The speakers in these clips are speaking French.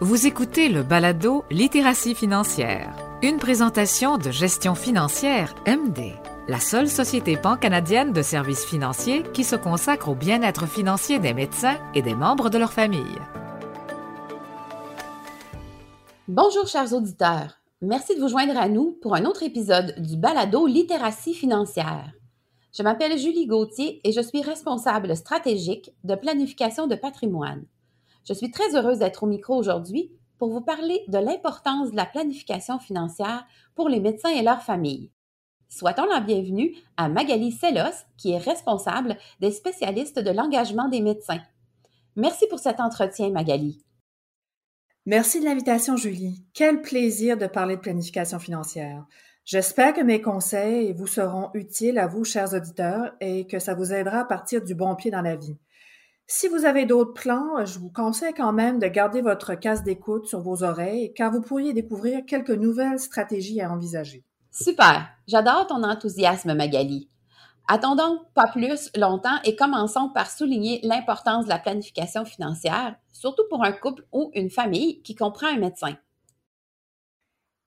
Vous écoutez le balado Littératie financière, une présentation de gestion financière MD, la seule société pan-canadienne de services financiers qui se consacre au bien-être financier des médecins et des membres de leur famille. Bonjour chers auditeurs, merci de vous joindre à nous pour un autre épisode du balado Littératie financière. Je m'appelle Julie Gauthier et je suis responsable stratégique de planification de patrimoine. Je suis très heureuse d'être au micro aujourd'hui pour vous parler de l'importance de la planification financière pour les médecins et leurs familles. Souhaitons la bienvenue à Magali Sellos, qui est responsable des spécialistes de l'engagement des médecins. Merci pour cet entretien, Magali. Merci de l'invitation, Julie. Quel plaisir de parler de planification financière. J'espère que mes conseils vous seront utiles à vous, chers auditeurs, et que ça vous aidera à partir du bon pied dans la vie. Si vous avez d'autres plans, je vous conseille quand même de garder votre casse d'écoute sur vos oreilles car vous pourriez découvrir quelques nouvelles stratégies à envisager. Super! J'adore ton enthousiasme, Magali. Attendons pas plus longtemps et commençons par souligner l'importance de la planification financière, surtout pour un couple ou une famille qui comprend un médecin.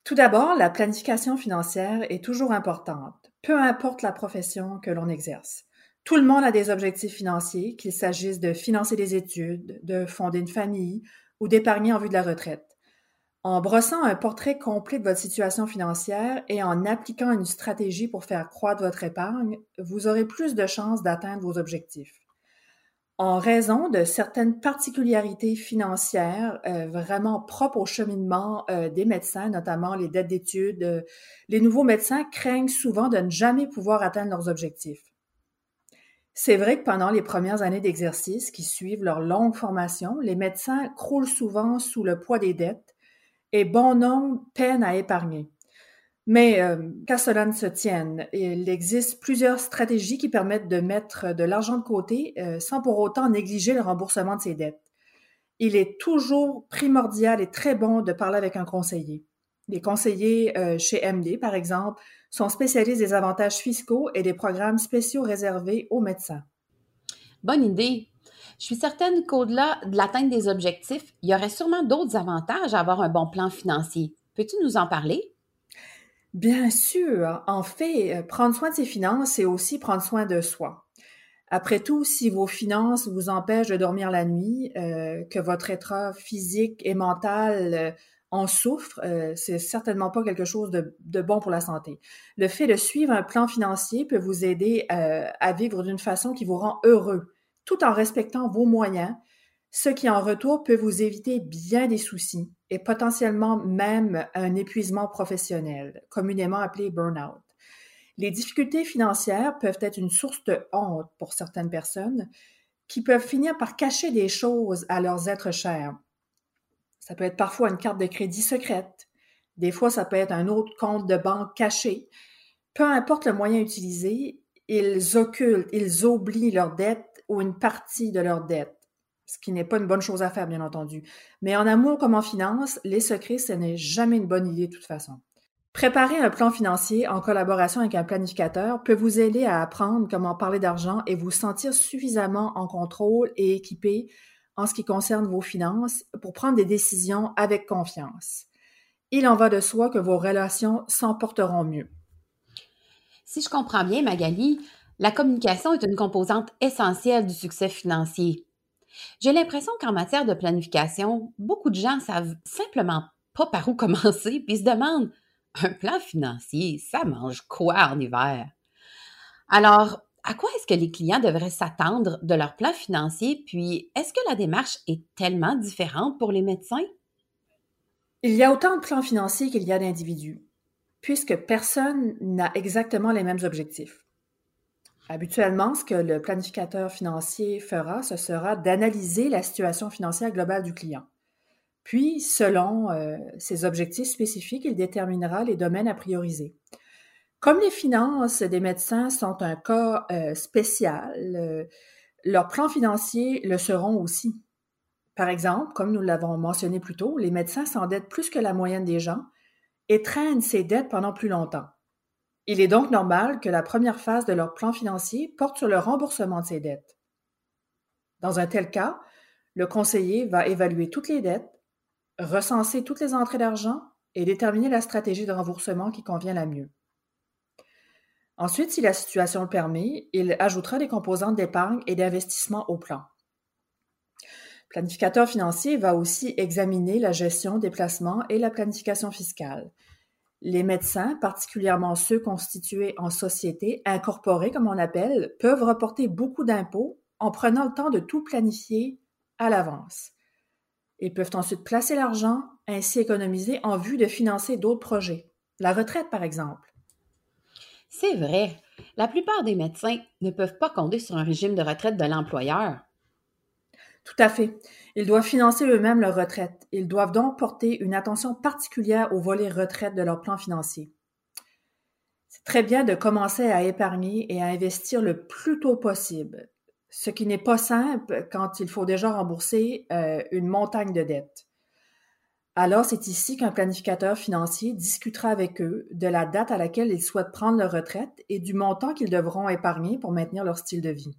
Tout d'abord, la planification financière est toujours importante, peu importe la profession que l'on exerce. Tout le monde a des objectifs financiers, qu'il s'agisse de financer des études, de fonder une famille ou d'épargner en vue de la retraite. En brossant un portrait complet de votre situation financière et en appliquant une stratégie pour faire croître votre épargne, vous aurez plus de chances d'atteindre vos objectifs. En raison de certaines particularités financières euh, vraiment propres au cheminement euh, des médecins, notamment les dettes d'études, euh, les nouveaux médecins craignent souvent de ne jamais pouvoir atteindre leurs objectifs. C'est vrai que pendant les premières années d'exercice qui suivent leur longue formation, les médecins croulent souvent sous le poids des dettes et bon nombre peinent à épargner. Mais euh, qu'à cela ne se tienne, il existe plusieurs stratégies qui permettent de mettre de l'argent de côté euh, sans pour autant négliger le remboursement de ses dettes. Il est toujours primordial et très bon de parler avec un conseiller. Les conseillers euh, chez MD, par exemple, sont spécialistes des avantages fiscaux et des programmes spéciaux réservés aux médecins. Bonne idée. Je suis certaine qu'au-delà de l'atteinte des objectifs, il y aurait sûrement d'autres avantages à avoir un bon plan financier. Peux-tu nous en parler? Bien sûr. En fait, euh, prendre soin de ses finances, c'est aussi prendre soin de soi. Après tout, si vos finances vous empêchent de dormir la nuit, euh, que votre état physique et mental en souffre, euh, c'est certainement pas quelque chose de, bon pour la santé. Le fait de suivre un plan financier peut vous aider euh, à vivre d'une façon qui vous rend heureux, tout en respectant vos moyens, ce qui en retour peut vous éviter bien des soucis et potentiellement même un épuisement professionnel, communément appelé burn-out. Les difficultés financières peuvent être une source de honte pour certaines personnes qui peuvent finir par cacher des choses à leurs êtres chers ça peut être parfois une carte de crédit secrète. Des fois, ça peut être un autre compte de banque caché. Peu importe le moyen utilisé, ils occultent, ils oublient leur dette ou une partie de leur dette, ce qui n'est pas une bonne chose à faire, bien entendu. Mais en amour comme en finance, les secrets, ce n'est jamais une bonne idée de toute façon. Préparer un plan financier en collaboration avec un planificateur peut vous aider à apprendre comment parler d'argent et vous sentir suffisamment en contrôle et équipé en ce qui concerne vos finances pour prendre des décisions avec confiance. Il en va de soi que vos relations s'emporteront mieux. Si je comprends bien, Magali, la communication est une composante essentielle du succès financier. J'ai l'impression qu'en matière de planification, beaucoup de gens savent simplement pas par où commencer, puis se demandent un plan financier, ça mange quoi en hiver? Alors, à quoi est-ce que les clients devraient s'attendre de leur plan financier? Puis, est-ce que la démarche est tellement différente pour les médecins? Il y a autant de plans financiers qu'il y a d'individus, puisque personne n'a exactement les mêmes objectifs. Habituellement, ce que le planificateur financier fera, ce sera d'analyser la situation financière globale du client. Puis, selon euh, ses objectifs spécifiques, il déterminera les domaines à prioriser. Comme les finances des médecins sont un cas euh, spécial, euh, leurs plans financiers le seront aussi. Par exemple, comme nous l'avons mentionné plus tôt, les médecins s'endettent plus que la moyenne des gens et traînent ces dettes pendant plus longtemps. Il est donc normal que la première phase de leur plan financier porte sur le remboursement de ces dettes. Dans un tel cas, le conseiller va évaluer toutes les dettes, recenser toutes les entrées d'argent et déterminer la stratégie de remboursement qui convient la mieux. Ensuite, si la situation le permet, il ajoutera des composantes d'épargne et d'investissement au plan. Planificateur financier va aussi examiner la gestion des placements et la planification fiscale. Les médecins, particulièrement ceux constitués en société, incorporés comme on appelle, peuvent reporter beaucoup d'impôts en prenant le temps de tout planifier à l'avance. Ils peuvent ensuite placer l'argent, ainsi économiser en vue de financer d'autres projets. La retraite, par exemple. C'est vrai. La plupart des médecins ne peuvent pas compter sur un régime de retraite de l'employeur. Tout à fait. Ils doivent financer eux-mêmes leur retraite. Ils doivent donc porter une attention particulière au volet retraite de leur plan financier. C'est très bien de commencer à épargner et à investir le plus tôt possible, ce qui n'est pas simple quand il faut déjà rembourser euh, une montagne de dettes. Alors, c'est ici qu'un planificateur financier discutera avec eux de la date à laquelle ils souhaitent prendre leur retraite et du montant qu'ils devront épargner pour maintenir leur style de vie.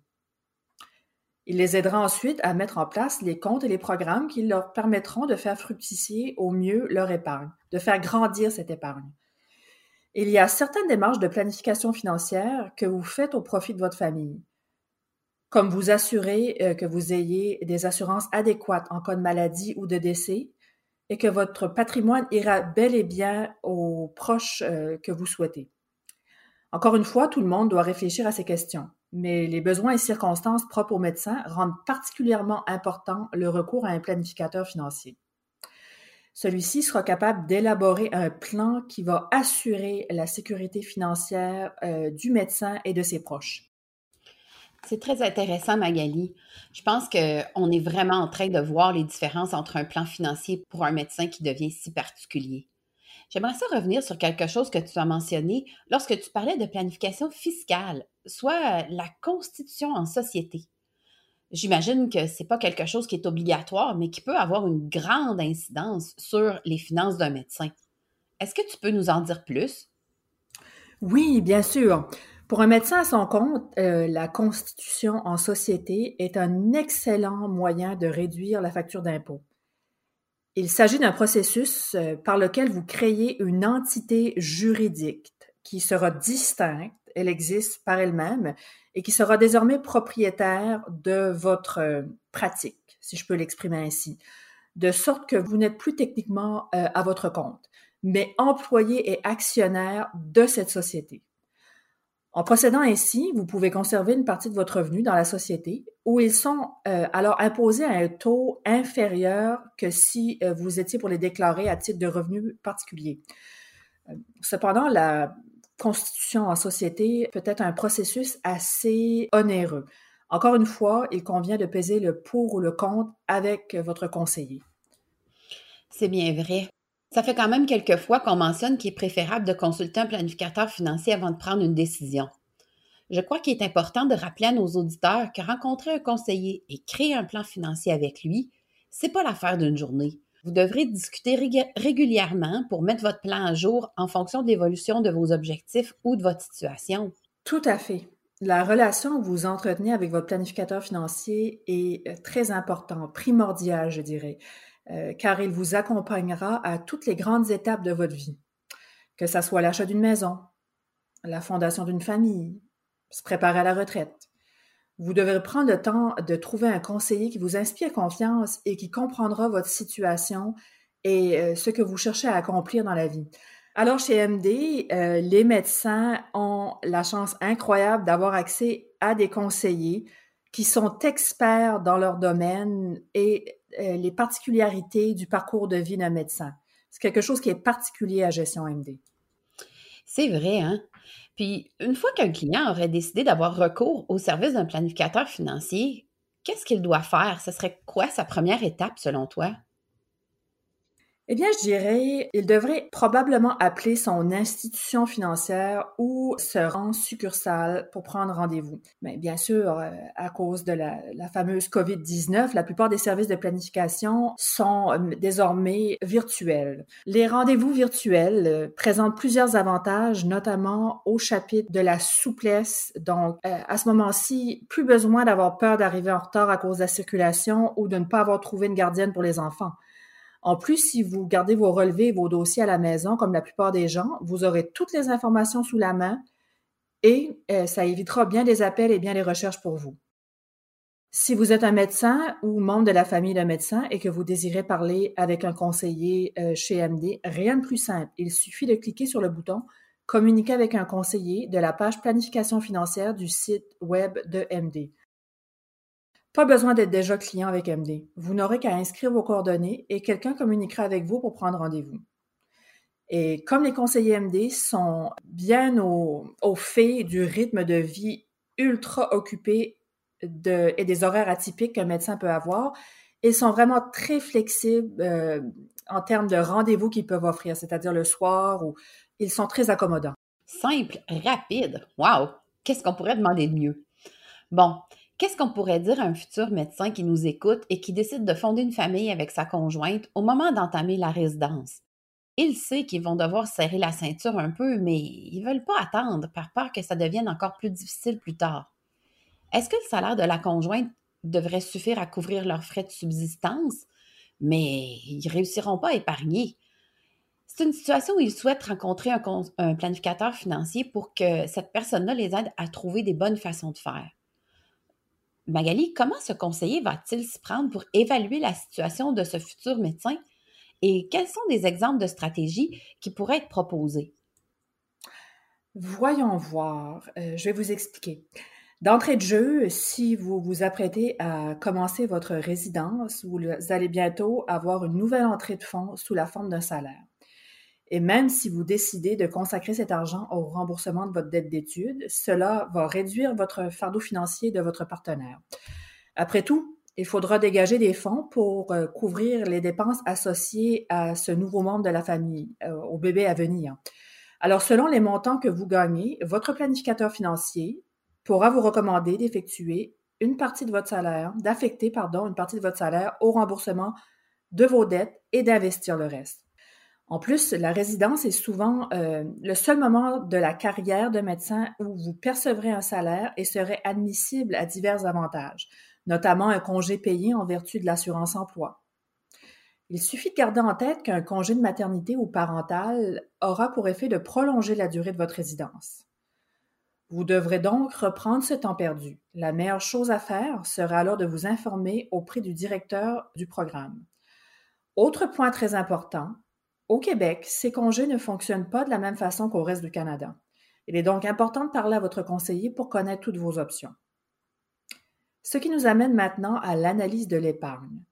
Il les aidera ensuite à mettre en place les comptes et les programmes qui leur permettront de faire fructifier au mieux leur épargne, de faire grandir cette épargne. Il y a certaines démarches de planification financière que vous faites au profit de votre famille, comme vous assurer euh, que vous ayez des assurances adéquates en cas de maladie ou de décès, et que votre patrimoine ira bel et bien aux proches euh, que vous souhaitez. Encore une fois, tout le monde doit réfléchir à ces questions, mais les besoins et circonstances propres aux médecins rendent particulièrement important le recours à un planificateur financier. Celui-ci sera capable d'élaborer un plan qui va assurer la sécurité financière euh, du médecin et de ses proches. C'est très intéressant, Magali. Je pense qu'on est vraiment en train de voir les différences entre un plan financier pour un médecin qui devient si particulier. J'aimerais ça revenir sur quelque chose que tu as mentionné lorsque tu parlais de planification fiscale, soit la constitution en société. J'imagine que ce n'est pas quelque chose qui est obligatoire, mais qui peut avoir une grande incidence sur les finances d'un médecin. Est-ce que tu peux nous en dire plus? Oui, bien sûr. Pour un médecin à son compte, euh, la constitution en société est un excellent moyen de réduire la facture d'impôt. Il s'agit d'un processus euh, par lequel vous créez une entité juridique qui sera distincte, elle existe par elle-même, et qui sera désormais propriétaire de votre euh, pratique, si je peux l'exprimer ainsi, de sorte que vous n'êtes plus techniquement à votre compte, mais employé et actionnaire de cette société. En procédant ainsi, vous pouvez conserver une partie de votre revenu dans la société où ils sont euh, alors imposés à un taux inférieur que si euh, vous étiez pour les déclarer à titre de revenu particulier. Euh, cependant, la constitution en société peut être un processus assez onéreux. Encore une fois, il convient de peser le pour ou le contre avec votre conseiller. C'est bien vrai. Ça fait quand même quelques fois qu'on mentionne qu'il est préférable de consulter un planificateur financier avant de prendre une décision. Je crois qu'il est important de rappeler à nos auditeurs que rencontrer un conseiller et créer un plan financier avec lui, c'est pas l'affaire d'une journée. Vous devrez discuter régulièrement pour mettre votre plan à jour en fonction de l'évolution de vos objectifs ou de votre situation. Tout à fait. La relation que vous entretenez avec votre planificateur financier est euh, très importante, primordiale, je dirais. Euh, car il vous accompagnera à toutes les grandes étapes de votre vie, que ce soit l'achat d'une maison, la fondation d'une famille, se préparer à la retraite. Vous devrez prendre le temps de trouver un conseiller qui vous inspire confiance et qui comprendra votre situation et euh, ce que vous cherchez à accomplir dans la vie. Alors chez MD, euh, les médecins ont la chance incroyable d'avoir accès à des conseillers qui sont experts dans leur domaine et euh, les particularités du parcours de vie d'un médecin. C'est quelque chose qui est particulier à Gestion MD. C'est vrai, hein? Puis, une fois qu'un client aurait décidé d'avoir recours au service d'un planificateur financier, qu'est-ce qu'il doit faire? Ce serait quoi sa première étape selon toi? Eh bien, je dirais, il devrait probablement appeler son institution financière ou se rendre succursale pour prendre rendez-vous. Mais bien sûr, euh, à cause de la, fameuse COVID-19, la plupart des services de planification sont euh, désormais virtuels. Les rendez-vous virtuels euh, présentent plusieurs avantages, notamment au chapitre de la souplesse. Donc, à ce moment-ci, plus besoin d'avoir peur d'arriver en retard à cause de la circulation ou de ne pas avoir trouvé une gardienne pour les enfants. En plus, si vous gardez vos relevés et vos dossiers à la maison, comme la plupart des gens, vous aurez toutes les informations sous la main et euh, ça évitera bien des appels et bien des recherches pour vous. Si vous êtes un médecin ou membre de la famille d'un médecin et que vous désirez parler avec un conseiller euh, chez MD, rien de plus simple. Il suffit de cliquer sur le bouton Communiquer avec un conseiller de la page planification financière du site web de MD. Pas besoin d'être déjà client avec MD. Vous n'aurez qu'à inscrire vos coordonnées et quelqu'un communiquera avec vous pour prendre rendez-vous. Et comme les conseillers MD sont bien au, fait du rythme de vie ultra occupé et des horaires atypiques qu'un médecin peut avoir, ils sont vraiment très flexibles euh, en termes de rendez-vous qu'ils peuvent offrir, c'est-à-dire le soir ou ils sont très accommodants. Simple, rapide. Wow! Qu'est-ce qu'on pourrait demander de mieux? Bon, Qu'est-ce qu'on pourrait dire à un futur médecin qui nous écoute et qui décide de fonder une famille avec sa conjointe au moment d'entamer la résidence? Il sait qu'ils vont devoir serrer la ceinture un peu, mais ils ne veulent pas attendre par peur que ça devienne encore plus difficile plus tard. Est-ce que le salaire de la conjointe devrait suffire à couvrir leurs frais de subsistance? Mais ils ne réussiront pas à épargner. C'est une situation où ils souhaitent rencontrer un, un planificateur financier pour que cette personne-là les aide à trouver des bonnes façons de faire. Magali, comment ce conseiller va-t-il s'y prendre pour évaluer la situation de ce futur médecin? Et quels sont des exemples de stratégies qui pourraient être proposées? Voyons voir. Euh, je vais vous expliquer. D'entrée de jeu, si vous vous apprêtez à commencer votre résidence, vous allez bientôt avoir une nouvelle entrée de fonds sous la forme d'un salaire. Et même si vous décidez de consacrer cet argent au remboursement de votre dette d'études, cela va réduire votre fardeau financier de votre partenaire. Après tout, il faudra dégager des fonds pour euh, couvrir les dépenses associées à ce nouveau membre de la famille, euh, au bébé à venir. Alors, selon les montants que vous gagnez, votre planificateur financier pourra vous recommander d'effectuer une partie de votre salaire, d'affecter, pardon, une partie de votre salaire au remboursement de vos dettes et d'investir le reste. En plus, la résidence est souvent euh, le seul moment de la carrière de médecin où vous percevrez un salaire et serez admissible à divers avantages, notamment un congé payé en vertu de l'assurance emploi. Il suffit de garder en tête qu'un congé de maternité ou parental aura pour effet de prolonger la durée de votre résidence. Vous devrez donc reprendre ce temps perdu. La meilleure chose à faire sera alors de vous informer auprès du directeur du programme. Autre point très important, au Québec, ces congés ne fonctionnent pas de la même façon qu'au reste du Canada. Il est donc important de parler à votre conseiller pour connaître toutes vos options. Ce qui nous amène maintenant à l'analyse de l'épargne.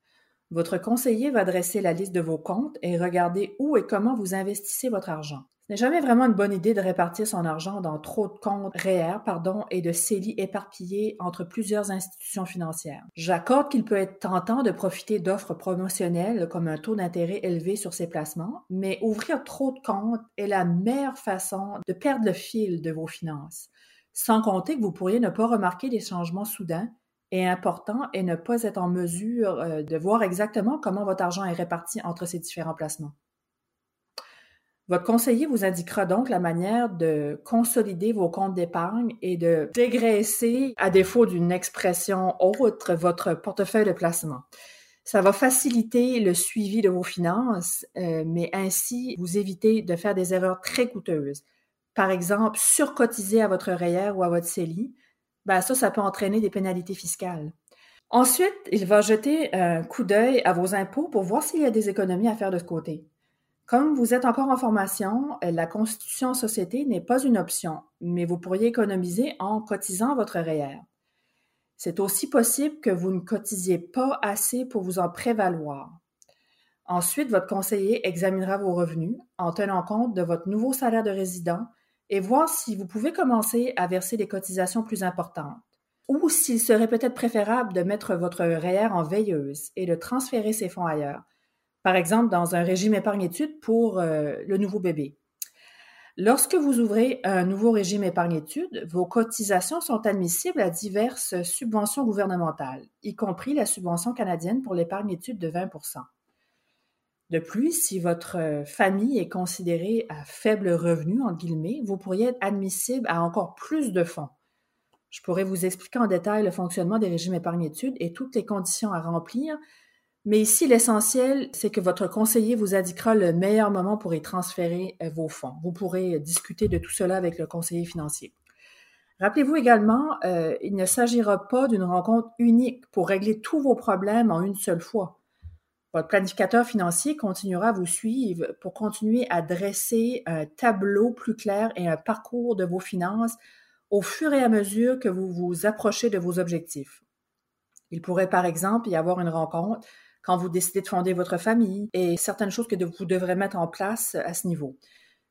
Votre conseiller va dresser la liste de vos comptes et regarder où et comment vous investissez votre argent n'est jamais vraiment une bonne idée de répartir son argent dans trop de comptes REER pardon, et de CELI éparpillés entre plusieurs institutions financières. J'accorde qu'il peut être tentant de profiter d'offres promotionnelles comme un taux d'intérêt élevé sur ses placements, mais ouvrir trop de comptes est la meilleure façon de perdre le fil de vos finances. Sans compter que vous pourriez ne pas remarquer des changements soudains et importants et ne pas être en mesure euh, de voir exactement comment votre argent est réparti entre ces différents placements. Votre conseiller vous indiquera donc la manière de consolider vos comptes d'épargne et de dégraisser, à défaut d'une expression autre, votre portefeuille de placement. Ça va faciliter le suivi de vos finances, euh, mais ainsi vous éviter de faire des erreurs très coûteuses. Par exemple, surcotiser à votre REER ou à votre CELI, ben ça, ça peut entraîner des pénalités fiscales. Ensuite, il va jeter un coup d'œil à vos impôts pour voir s'il y a des économies à faire de ce côté. Comme vous êtes encore en formation, euh, la constitution en société n'est pas une option, mais vous pourriez économiser en cotisant votre REER. C'est aussi possible que vous ne cotisiez pas assez pour vous en prévaloir. Ensuite, votre conseiller examinera vos revenus en tenant compte de votre nouveau salaire de résident et voir si vous pouvez commencer à verser des cotisations plus importantes ou s'il serait peut-être préférable de mettre votre REER en veilleuse et de transférer ces fonds ailleurs par exemple dans un régime épargne-études pour euh, le nouveau bébé. Lorsque vous ouvrez un nouveau régime épargne-études, vos cotisations sont admissibles à diverses subventions gouvernementales, y compris la subvention canadienne pour l'épargne-études de 20% De plus, si votre famille est considérée à faible revenu, en guillemets, vous pourriez être admissible à encore plus de fonds. Je pourrais vous expliquer en détail le fonctionnement des régimes épargne-études et toutes les conditions à remplir, Mais ici, l'essentiel, c'est que votre conseiller vous indiquera le meilleur moment pour y transférer euh, vos fonds. Vous pourrez discuter de tout cela avec le conseiller financier. Rappelez-vous également, euh, il ne s'agira pas d'une rencontre unique pour régler tous vos problèmes en une seule fois. Votre planificateur financier continuera à vous suivre pour continuer à dresser un tableau plus clair et un parcours de vos finances au fur et à mesure que vous vous approchez de vos objectifs. Il pourrait par exemple y avoir une rencontre quand vous décidez de fonder votre famille et certaines choses que vous devrez mettre en place à ce niveau.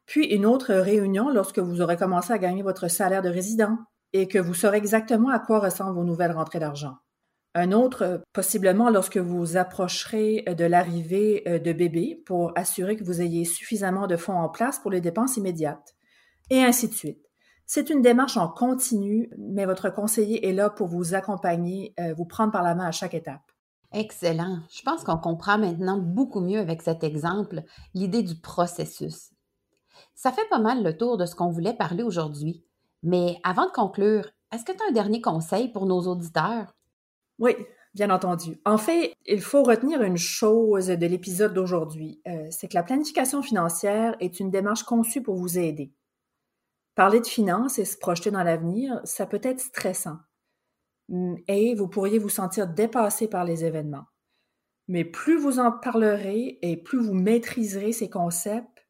Puis une autre réunion lorsque vous aurez commencé à gagner votre salaire de résident et que vous saurez exactement à quoi ressemblent vos nouvelles rentrées d'argent. Un autre, possiblement lorsque vous approcherez de l'arrivée euh, de bébé pour assurer que vous ayez suffisamment de fonds en place pour les dépenses immédiates. Et ainsi de suite. C'est une démarche en continu, mais votre conseiller est là pour vous accompagner, euh, vous prendre par la main à chaque étape. Excellent. Je pense qu'on comprend maintenant beaucoup mieux avec cet exemple l'idée du processus. Ça fait pas mal le tour de ce qu'on voulait parler aujourd'hui. Mais avant de conclure, est-ce que tu as un dernier conseil pour nos auditeurs? Oui, bien entendu. En fait, il faut retenir une chose de l'épisode d'aujourd'hui, euh, c'est que la planification financière est une démarche conçue pour vous aider. Parler de finances et se projeter dans l'avenir, ça peut être stressant. Mm, et vous pourriez vous sentir dépassé par les événements. Mais plus vous en parlerez et plus vous maîtriserez ces concepts,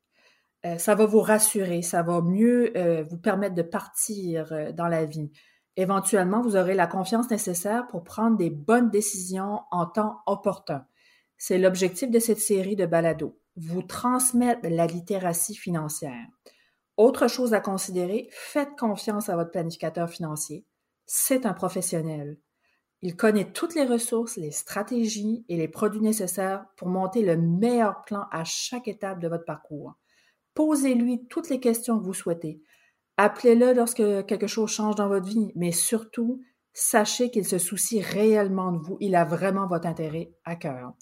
euh, ça va vous rassurer, ça va mieux euh, vous permettre de partir euh, dans la vie. Éventuellement, vous aurez la confiance nécessaire pour prendre des bonnes décisions en temps opportun. C'est l'objectif de cette série de balados, vous transmettre la littératie financière. Autre chose à considérer, faites confiance à votre planificateur financier. C'est un professionnel. Il connaît toutes les ressources, les stratégies et les produits nécessaires pour monter le meilleur plan à chaque étape de votre parcours. Posez-lui toutes les questions que vous souhaitez. Appelez-le lorsque quelque chose change dans votre vie, mais surtout, sachez qu'il se soucie réellement de vous. Il a vraiment votre intérêt à cœur.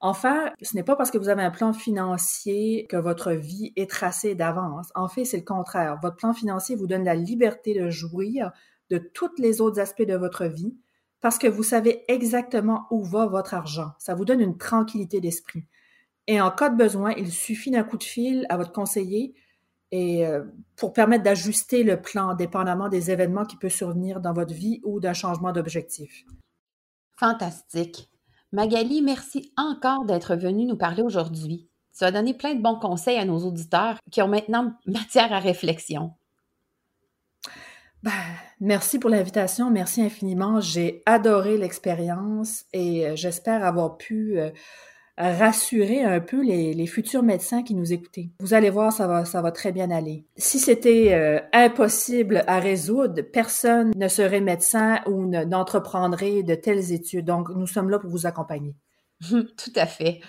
Enfin, ce n'est pas parce que vous avez un plan financier que votre vie est tracée d'avance. En fait, c'est le contraire. Votre plan financier vous donne la liberté de jouir de tous les autres aspects de votre vie parce que vous savez exactement où va votre argent. Ça vous donne une tranquillité d'esprit. Et en cas de besoin, il suffit d'un coup de fil à votre conseiller et euh, pour permettre d'ajuster le plan dépendamment des événements qui peuvent survenir dans votre vie ou d'un changement d'objectif. Fantastique. Magali, merci encore d'être venue nous parler aujourd'hui. Tu as donné plein de bons conseils à nos auditeurs qui ont maintenant matière à réflexion. Ben, merci pour l'invitation, merci infiniment. J'ai adoré l'expérience et euh, j'espère avoir pu euh, rassurer un peu les, futurs médecins qui nous écoutaient. Vous allez voir, ça va, ça va très bien aller. Si c'était euh, impossible à résoudre, personne ne serait médecin ou n'entreprendrait de telles études. Donc, nous sommes là pour vous accompagner. Tout à fait.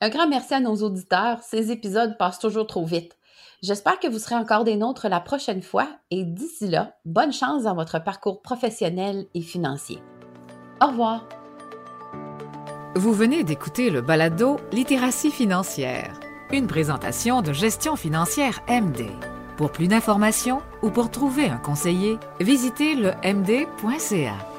Un grand merci à nos auditeurs. Ces épisodes passent toujours trop vite. J'espère que vous serez encore des nôtres la prochaine fois et d'ici là, bonne chance dans votre parcours professionnel et financier. Au revoir. Vous venez d'écouter le balado Littératie financière, une présentation de gestion financière MD. Pour plus d'informations ou pour trouver un conseiller, visitez le md.ca.